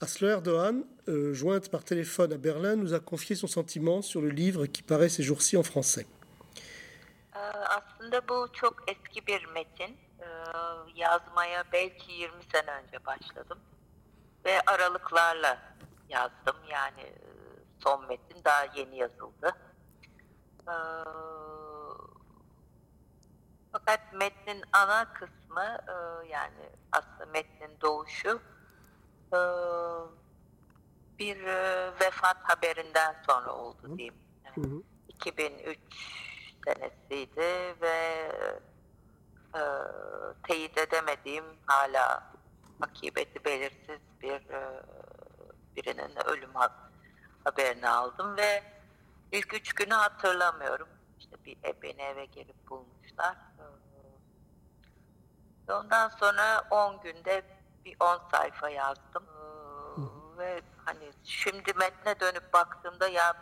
Asler Erdogan, euh, jointe par téléphone à Berlin, nous a confié son sentiment sur le livre qui paraît ces jours-ci en français. Ee, Aslında bu çok eski bir metin. Ee, Yazmaya belki 20 sene önce başladım. Ve aralıklarla yazdım. Yani e, son metin daha yeni yazıldı. Ee, Fakat metnin ana kısmı e, yani aslında metnin doğuşu e, bir e, vefat haberinden sonra oldu diyeyim. Hı hı. 2003 senesiydi ve e, teyit edemediğim hala akıbeti belirsiz bir e, birinin ölüm ha- haberini aldım ve ilk üç günü hatırlamıyorum. İşte bir beni eve gelip bulmuşlar. E, ve Ondan sonra 10 günde bir 10 sayfa yazdım. E, Ve hani şimdi metne dönüp baktığımda ya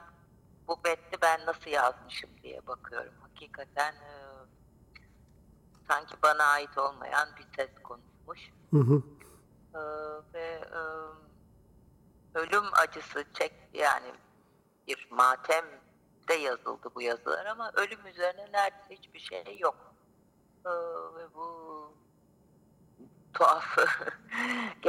bu metni ben nasıl yazmışım diye bakıyorum. Hakikaten e, sanki bana ait olmayan bir ses konuşmuş. Hı hı. E, ve e, ölüm acısı çek yani bir matem de yazıldı bu yazılar ama ölüm üzerine neredeyse hiçbir şey yok. E, ve bu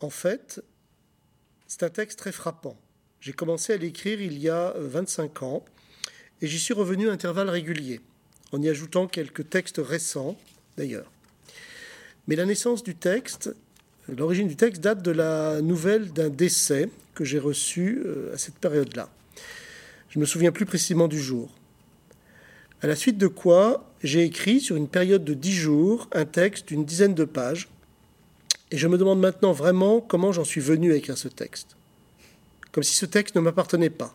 En fait, c'est un texte très frappant. J'ai commencé à l'écrire il y a euh, 25 ans et j'y suis revenu à intervalles réguliers, en y ajoutant quelques textes récents d'ailleurs. Mais la naissance du texte, euh, l'origine du texte date de la nouvelle d'un décès que j'ai reçu euh, à cette période-là. Je ne me souviens plus précisément du jour. À la suite de quoi, j'ai écrit sur une période de 10 jours un texte d'une dizaine de pages et je me demande maintenant vraiment comment j'en suis venu à écrire ce texte. Comme si ce texte ne m'appartenait pas.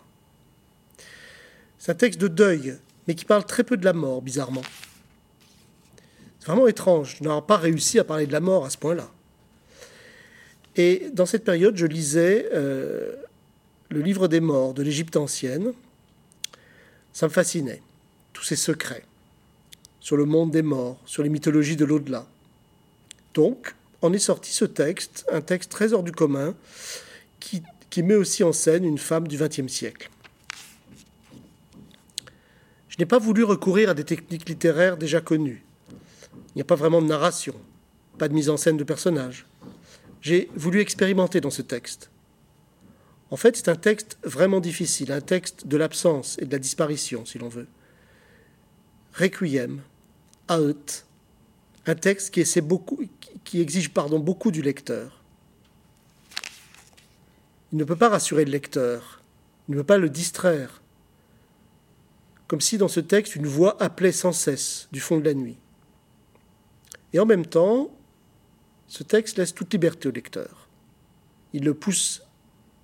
C'est un texte de deuil, mais qui parle très peu de la mort, bizarrement. C'est vraiment étrange. Je n'aurais pas réussi à parler de la mort à ce point-là. Et dans cette période, je lisais euh, le livre des morts de l'Égypte ancienne. Ça me fascinait. Tous ces secrets sur le monde des morts, sur les mythologies de l'au-delà. Donc, en est sorti ce texte, un texte très hors du commun, qui, qui met aussi en scène une femme du XXe siècle. Je n'ai pas voulu recourir à des techniques littéraires déjà connues. Il n'y a pas vraiment de narration, pas de mise en scène de personnages. J'ai voulu expérimenter dans ce texte. En fait, c'est un texte vraiment difficile, un texte de l'absence et de la disparition, si l'on veut. Requiem, Aut, un texte qui, qui exige pardon, beaucoup du lecteur. Il ne peut pas rassurer le lecteur, il ne peut pas le distraire, comme si dans ce texte une voix appelait sans cesse du fond de la nuit. Et en même temps, ce texte laisse toute liberté au lecteur. Il le pousse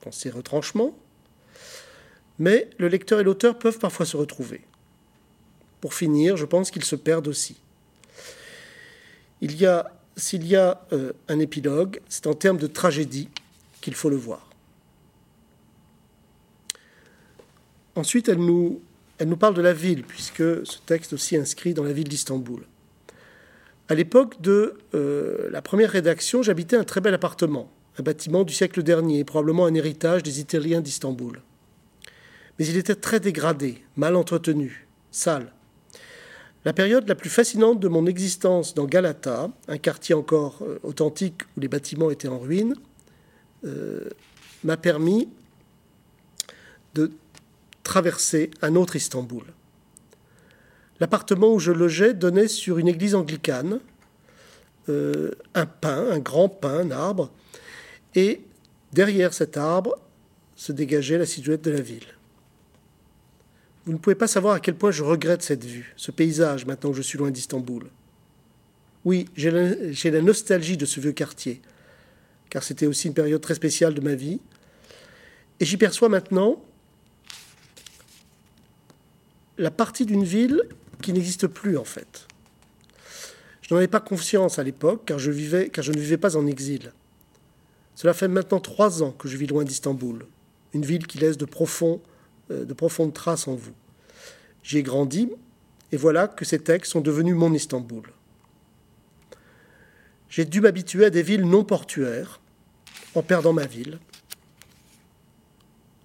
dans ses retranchements, mais le lecteur et l'auteur peuvent parfois se retrouver. Pour finir, je pense qu'ils se perdent aussi. Il y a, s'il y a euh, un épilogue, c'est en termes de tragédie qu'il faut le voir. Ensuite, elle nous, elle nous parle de la ville, puisque ce texte aussi inscrit dans la ville d'Istanbul. À l'époque de euh, la première rédaction, j'habitais un très bel appartement, un bâtiment du siècle dernier, probablement un héritage des Italiens d'Istanbul. Mais il était très dégradé, mal entretenu, sale. La période la plus fascinante de mon existence dans Galata, un quartier encore euh, authentique où les bâtiments étaient en ruine, euh, m'a permis de traverser un autre Istanbul. L'appartement où je logeais donnait sur une église anglicane, euh, un pin, un grand pin, un arbre, et derrière cet arbre se dégageait la silhouette de la ville. Vous ne pouvez pas savoir à quel point je regrette cette vue, ce paysage, maintenant que je suis loin d'Istanbul. Oui, j'ai la, j'ai la nostalgie de ce vieux quartier, car c'était aussi une période très spéciale de ma vie. Et j'y perçois maintenant la partie d'une ville qui n'existe plus en fait. Je n'en avais pas conscience à l'époque, car, je vivais, car je ne vivais pas en exil. Cela fait maintenant trois ans que je vis loin d'Istanbul. une ville qui laisse de, euh, de profondes traces en vous. J'y ai grandi, et voilà que ces textes sont devenus mon Istanbul. J'ai dû m'habituer à des villes non portuaires, en perdant ma ville.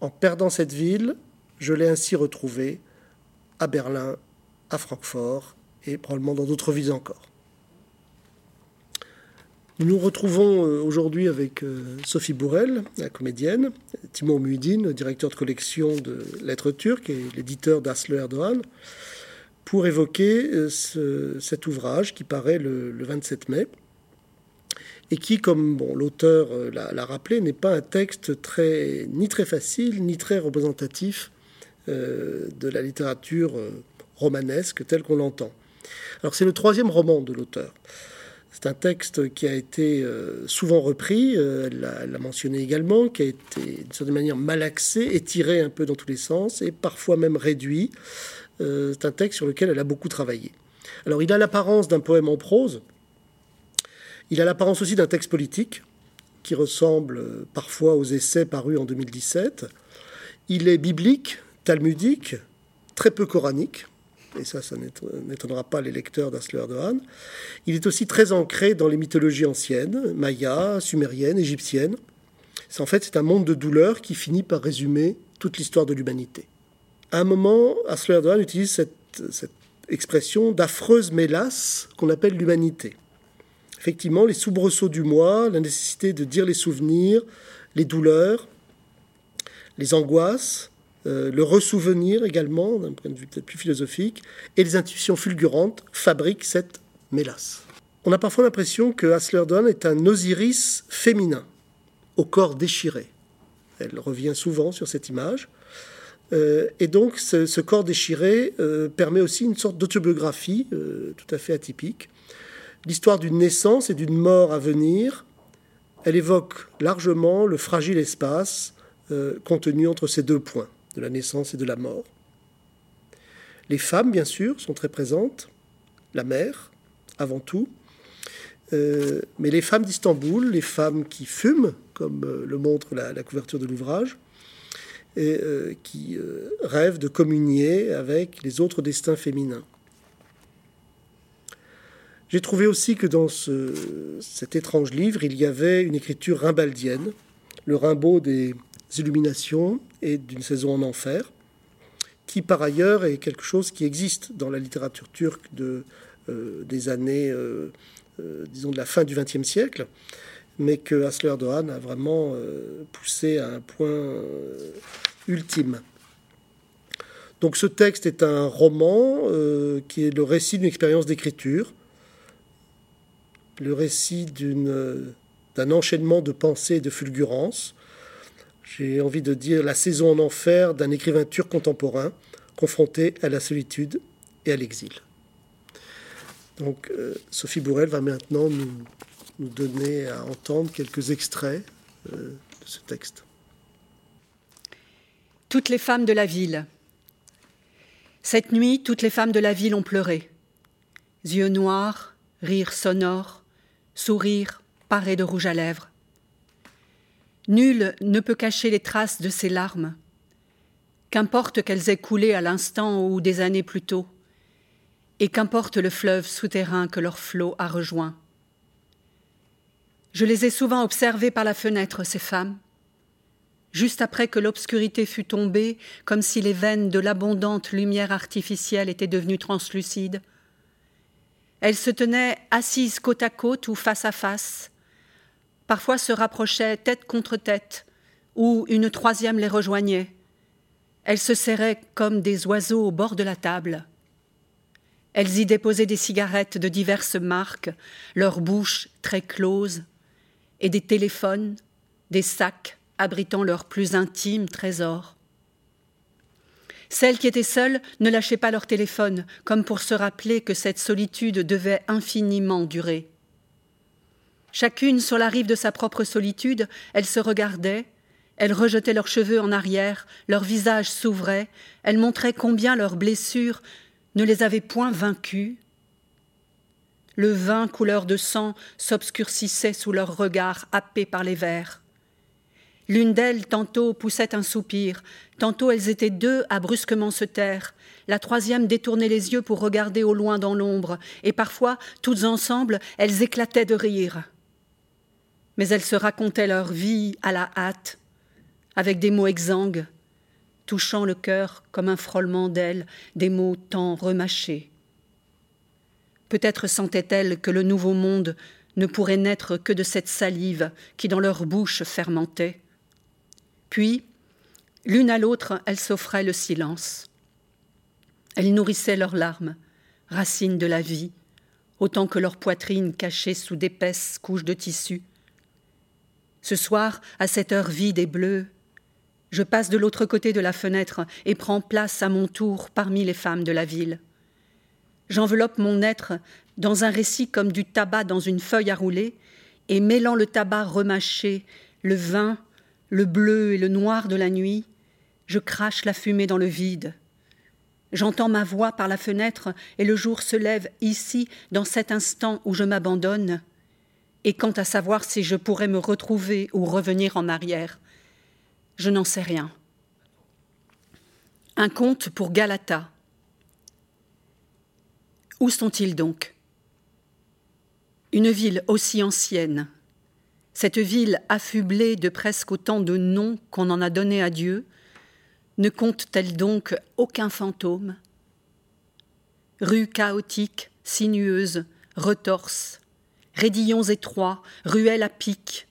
En perdant cette ville, je l'ai ainsi retrouvée à Berlin, à Francfort et probablement dans d'autres villes encore. Nous nous retrouvons euh, aujourd'hui avec euh, Sophie Bourrel, la comédienne, Timur Muidin, directeur de collection de Lettres turques et l'éditeur d'Asle Erdogan, pour évoquer euh, cet ouvrage qui paraît le, 27 mai et qui, comme l'auteur l'a rappelé, n'est pas un texte très, ni très facile ni très représentatif de la littérature romanesque telle qu'on l'entend. Alors c'est le troisième roman de l'auteur. C'est un texte qui a été euh, souvent repris, euh, elle l'a mentionné également, qui a été d'une certaine manière malaxé, étiré un peu dans tous les sens et parfois même réduit. Euh, c'est un texte sur lequel elle a beaucoup travaillé. Alors il a l'apparence d'un poème en prose, il a l'apparence aussi d'un texte politique qui ressemble parfois aux essais parus en 2017. Il est biblique, talmudique, très peu coranique et ça, ça n'étonnera pas les lecteurs d'Asler. Il est aussi très ancré dans les mythologies anciennes, mayas, sumériennes, égyptiennes. En fait, c'est un monde de douleur qui finit par résumer toute l'histoire de l'humanité. À un moment, Asler utilise cette, cette expression d'affreuse mélasse qu'on appelle l'humanité. Effectivement, les soubresauts du moi, la nécessité de dire les souvenirs, les douleurs, les angoisses, euh, le ressouvenir également, d'un point de vue peut-être plus philosophique, et les intuitions fulgurantes fabriquent cette mélasse. On a parfois l'impression que Haslerdon est un Osiris féminin, au corps déchiré. Elle revient souvent sur cette image. Euh, et donc ce, corps déchiré euh, permet aussi une sorte d'autobiographie tout à fait atypique. L'histoire d'une naissance et d'une mort à venir, elle évoque largement le fragile espace contenu entre ces deux points de la naissance et de la mort. Les femmes, bien sûr, sont très présentes, la mère, avant tout, euh, mais les femmes d'Istanbul, les femmes qui fument, comme euh, le montre la, couverture de l'ouvrage, et euh, qui rêvent de communier avec les autres destins féminins. J'ai trouvé aussi que dans cet étrange livre, il y avait une écriture rimbaldienne, le Rimbaud des illuminations et d'une saison en enfer, qui par ailleurs est quelque chose qui existe dans la littérature turque de, euh, des années, euh, euh, disons, de la fin du XXe siècle, mais que Asler Dohan a vraiment poussé à un point ultime. Donc ce texte est un roman qui est le récit d'une expérience d'écriture, le récit d'un enchaînement de pensées et de fulgurances, j'ai envie de dire la saison en enfer d'un écrivain turc contemporain confronté à la solitude et à l'exil. Donc euh, Sophie Bourrel va maintenant nous, donner à entendre quelques extraits euh, de ce texte. Toutes les femmes de la ville. Cette nuit, toutes les femmes de la ville ont pleuré. Yeux noirs, rires sonores, sourires parés de rouge à lèvres. Nul ne peut cacher les traces de ces larmes, qu'importe qu'elles aient coulé à l'instant ou des années plus tôt, et qu'importe le fleuve souterrain que leur flot a rejoint. Je les ai souvent observées par la fenêtre, ces femmes, juste après que l'obscurité fut tombée, comme si les veines de l'abondante lumière artificielle étaient devenues translucides. Elles se tenaient assises côte à côte ou face à face, parfois se rapprochaient tête contre tête, ou une troisième les rejoignait. Elles se serraient comme des oiseaux au bord de la table. Elles y déposaient des cigarettes de diverses marques, leurs bouches très closes, et des téléphones, des sacs abritant leurs plus intimes trésors. Celles qui étaient seules ne lâchaient pas leur téléphone, comme pour se rappeler que cette solitude devait infiniment durer. Chacune sur la rive de sa propre solitude, elles se regardaient, elles rejetaient leurs cheveux en arrière, leurs visages s'ouvraient, elles montraient combien leurs blessures ne les avaient point vaincues. Le vin couleur de sang s'obscurcissait sous leurs regards happés par les vers. L'une d'elles, tantôt, poussait un soupir, tantôt elles étaient deux à brusquement se taire. La troisième détournait les yeux pour regarder au loin dans l'ombre, et parfois, toutes ensemble, elles éclataient de rire. Mais elles se racontaient leur vie à la hâte, avec des mots exsangues, touchant le cœur comme un frôlement d'ailes, des mots tant remâchés. Peut-être sentaient-elles que le nouveau monde ne pourrait naître que de cette salive qui dans leur bouche fermentait. Puis, l'une à l'autre, elles s'offraient le silence. Elles nourrissaient leurs larmes, racines de la vie, autant que leurs poitrines cachées sous d'épaisses couches de tissu. Ce soir, à cette heure vide et bleue, je passe de l'autre côté de la fenêtre et prends place à mon tour parmi les femmes de la ville. J'enveloppe mon être dans un récit comme du tabac dans une feuille à rouler, et mêlant le tabac remâché, le vin, le bleu et le noir de la nuit, je crache la fumée dans le vide. J'entends ma voix par la fenêtre et le jour se lève ici, dans cet instant où je m'abandonne. Et quant à savoir si je pourrais me retrouver ou revenir en arrière, je n'en sais rien. Un conte pour Galata. Où sont-ils donc? Une ville aussi ancienne, cette ville affublée de presque autant de noms qu'on en a donné à Dieu, ne compte-t-elle donc aucun fantôme? Rues chaotiques, sinueuses, retorses, raidillons étroits, ruelles à pic,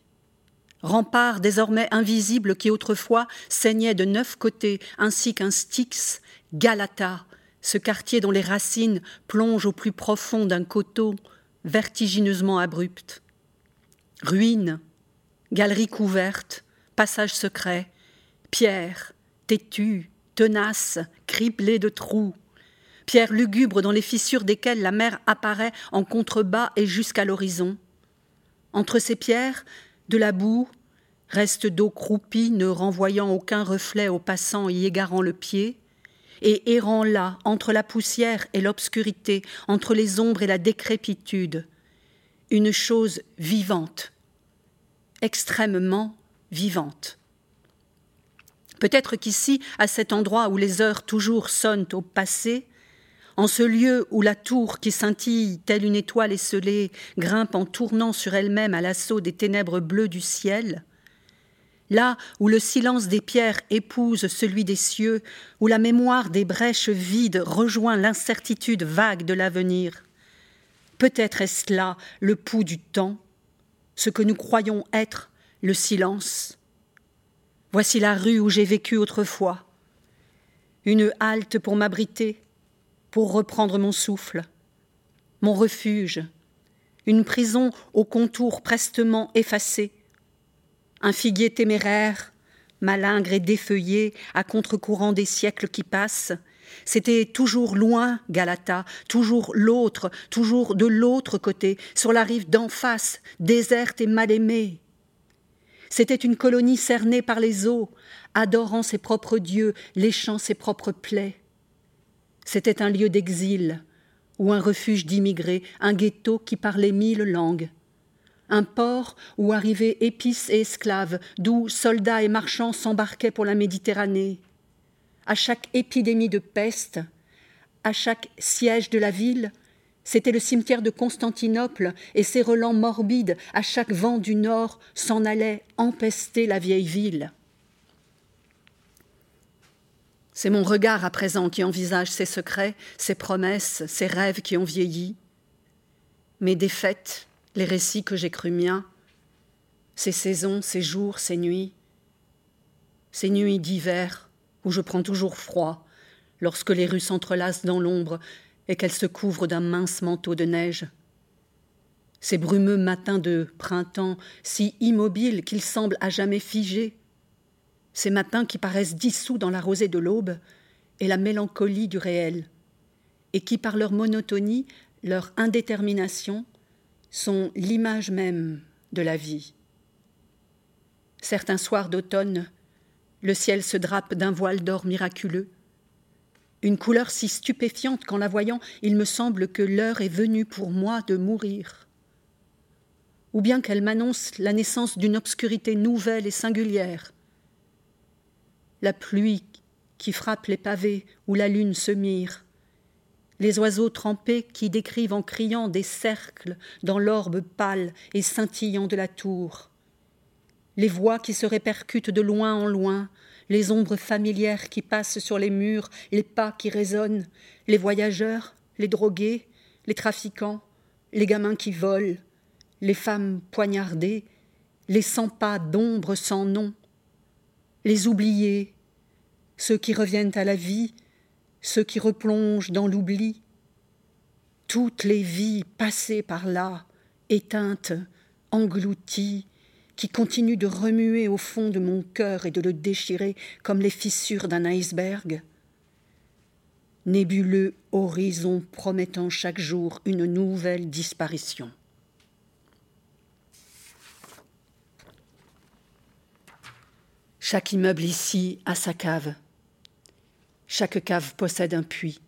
remparts désormais invisibles qui autrefois saignaient de neuf côtés, ainsi qu'un Styx, Galata, ce quartier dont les racines plongent au plus profond d'un coteau vertigineusement abrupt. Ruines, galeries couvertes, passages secrets, pierres, têtues, tenaces, criblées de trous, pierres lugubres dans les fissures desquelles la mer apparaît en contrebas et jusqu'à l'horizon. Entre ces pierres, de la boue, reste d'eau croupie ne renvoyant aucun reflet aux passants y égarant le pied, et errant là, entre la poussière et l'obscurité, entre les ombres et la décrépitude, une chose vivante, extrêmement vivante. Peut-être qu'ici, à cet endroit où les heures toujours sonnent au passé, en ce lieu où la tour qui scintille telle une étoile esselée grimpe en tournant sur elle-même à l'assaut des ténèbres bleues du ciel, là où le silence des pierres épouse celui des cieux, où la mémoire des brèches vides rejoint l'incertitude vague de l'avenir, peut-être est-ce là le pouls du temps, ce que nous croyons être le silence. Voici la rue où j'ai vécu autrefois, une halte pour m'abriter, pour reprendre mon souffle, mon refuge, une prison aux contours prestement effacés, un figuier téméraire, malingre et défeuillé à contre-courant des siècles qui passent, c'était toujours loin, Galata, toujours l'autre, toujours de l'autre côté, sur la rive d'en face, déserte et mal aimée. C'était une colonie cernée par les eaux, adorant ses propres dieux, léchant ses propres plaies. C'était un lieu d'exil, ou un refuge d'immigrés, un ghetto qui parlait mille langues. Un port où arrivaient épices et esclaves, d'où soldats et marchands s'embarquaient pour la Méditerranée à chaque épidémie de peste, à chaque siège de la ville, c'était le cimetière de Constantinople, et ses relents morbides, à chaque vent du nord, s'en allaient empester la vieille ville. C'est mon regard à présent qui envisage ses secrets, ses promesses, ses rêves qui ont vieilli. Mes défaites, les récits que j'ai crus miens, ces saisons, ces jours, ces nuits, ces nuits d'hiver où je prends toujours froid lorsque les rues s'entrelacent dans l'ombre et qu'elles se couvrent d'un mince manteau de neige. Ces brumeux matins de printemps, si immobiles qu'ils semblent à jamais figés, ces matins qui paraissent dissous dans la rosée de l'aube et la mélancolie du réel, et qui, par leur monotonie, leur indétermination, sont l'image même de la vie. Certains soirs d'automne, le ciel se drape d'un voile d'or miraculeux. Une couleur si stupéfiante qu'en la voyant, il me semble que l'heure est venue pour moi de mourir. ou bien qu'elle m'annonce la naissance d'une obscurité nouvelle et singulière. La pluie qui frappe les pavés où la lune se mire, les oiseaux trempés qui décrivent en criant des cercles dans l'orbe pâle et scintillant de la tour, les voix qui se répercutent de loin en loin, les ombres familières qui passent sur les murs, les pas qui résonnent, les voyageurs, les drogués, les trafiquants, les gamins qui volent, les femmes poignardées, les cent pas d'ombre sans nom, les oubliés, ceux qui reviennent à la vie, ceux qui replongent dans l'oubli, toutes les vies passées par là, éteintes, englouties, qui continuent de remuer au fond de mon cœur et de le déchirer comme les fissures d'un iceberg. Nébuleux horizon promettant chaque jour une nouvelle disparition. Chaque immeuble ici a sa cave. Chaque cave possède un puits.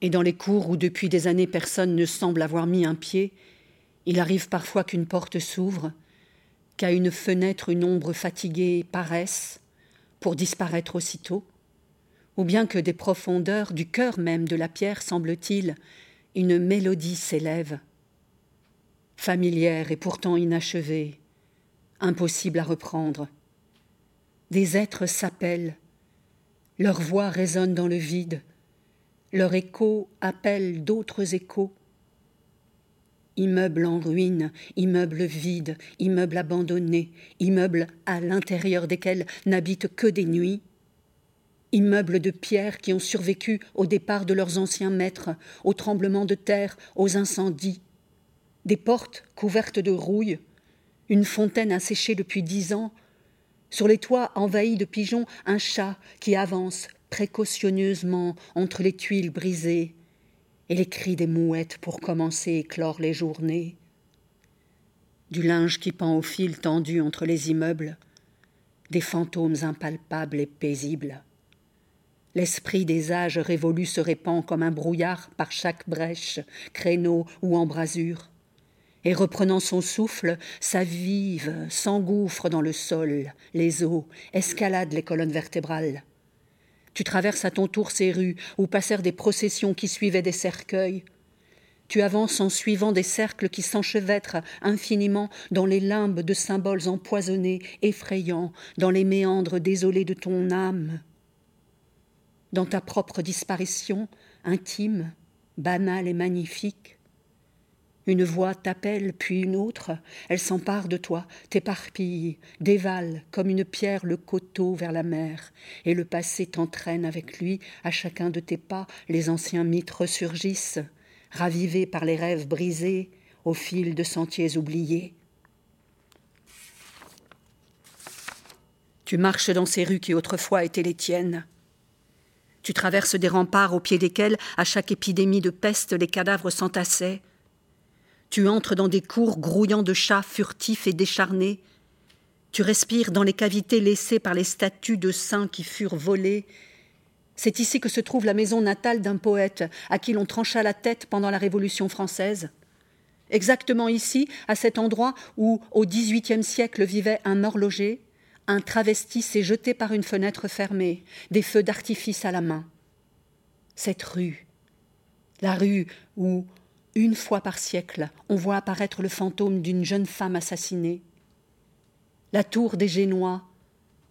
Et dans les cours où depuis des années personne ne semble avoir mis un pied, il arrive parfois qu'une porte s'ouvre, qu'à une fenêtre une ombre fatiguée paraisse, pour disparaître aussitôt, ou bien que des profondeurs du cœur même de la pierre, semble-t-il, une mélodie s'élève, familière et pourtant inachevée, impossible à reprendre, des êtres s'appellent, leur voix résonne dans le vide, leur écho appelle d'autres échos. Immeubles en ruine, immeubles vides, immeubles abandonnés, immeubles à l'intérieur desquels n'habitent que des nuits, immeubles de pierre qui ont survécu au départ de leurs anciens maîtres, aux tremblements de terre, aux incendies, des portes couvertes de rouille, une fontaine asséchée depuis dix ans, sur les toits envahis de pigeons, un chat qui avance précautionneusement entre les tuiles brisées, et les cris des mouettes pour commencer et clore les journées. Du linge qui pend au fil tendu entre les immeubles, des fantômes impalpables et paisibles. L'esprit des âges révolus se répand comme un brouillard par chaque brèche, créneau ou embrasure et reprenant son souffle, s'avive, s'engouffre dans le sol, les eaux, escalade les colonnes vertébrales. Tu traverses à ton tour ces rues où passèrent des processions qui suivaient des cercueils. Tu avances en suivant des cercles qui s'enchevêtrent infiniment dans les limbes de symboles empoisonnés, effrayants, dans les méandres désolés de ton âme. Dans ta propre disparition, intime, banale et magnifique, une voix t'appelle, puis une autre, elle s'empare de toi, t'éparpille, dévale comme une pierre le coteau vers la mer, et le passé t'entraîne avec lui, à chacun de tes pas, les anciens mythes ressurgissent, ravivés par les rêves brisés, au fil de sentiers oubliés. Tu marches dans ces rues qui autrefois étaient les tiennes. Tu traverses des remparts au pied desquels, à chaque épidémie de peste, les cadavres s'entassaient. Tu entres dans des cours grouillant de chats furtifs et décharnés. Tu respires dans les cavités laissées par les statues de saints qui furent volées. C'est ici que se trouve la maison natale d'un poète à qui l'on trancha la tête pendant la Révolution française. Exactement ici, à cet endroit où, au XVIIIe siècle, vivait un horloger, un travesti s'est jeté par une fenêtre fermée, des feux d'artifice à la main. Cette rue, la rue où, une fois par siècle, on voit apparaître le fantôme d'une jeune femme assassinée. La tour des Génois,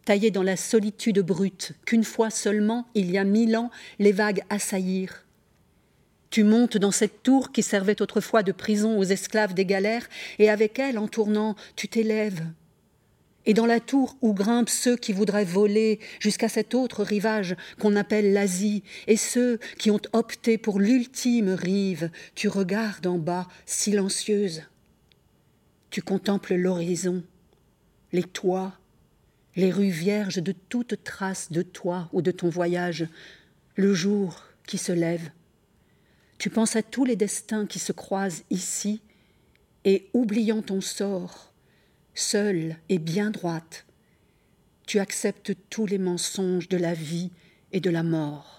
taillée dans la solitude brute qu'une fois seulement, il y a mille ans, les vagues assaillirent. Tu montes dans cette tour qui servait autrefois de prison aux esclaves des galères, et avec elle, en tournant, tu t'élèves, et dans la tour où grimpent ceux qui voudraient voler jusqu'à cet autre rivage qu'on appelle l'Asie, et ceux qui ont opté pour l'ultime rive, tu regardes en bas, silencieuse. Tu contemples l'horizon, les toits, les rues vierges de toute trace de toi ou de ton voyage, le jour qui se lève. Tu penses à tous les destins qui se croisent ici, et oubliant ton sort, seule et bien droite, tu acceptes tous les mensonges de la vie et de la mort.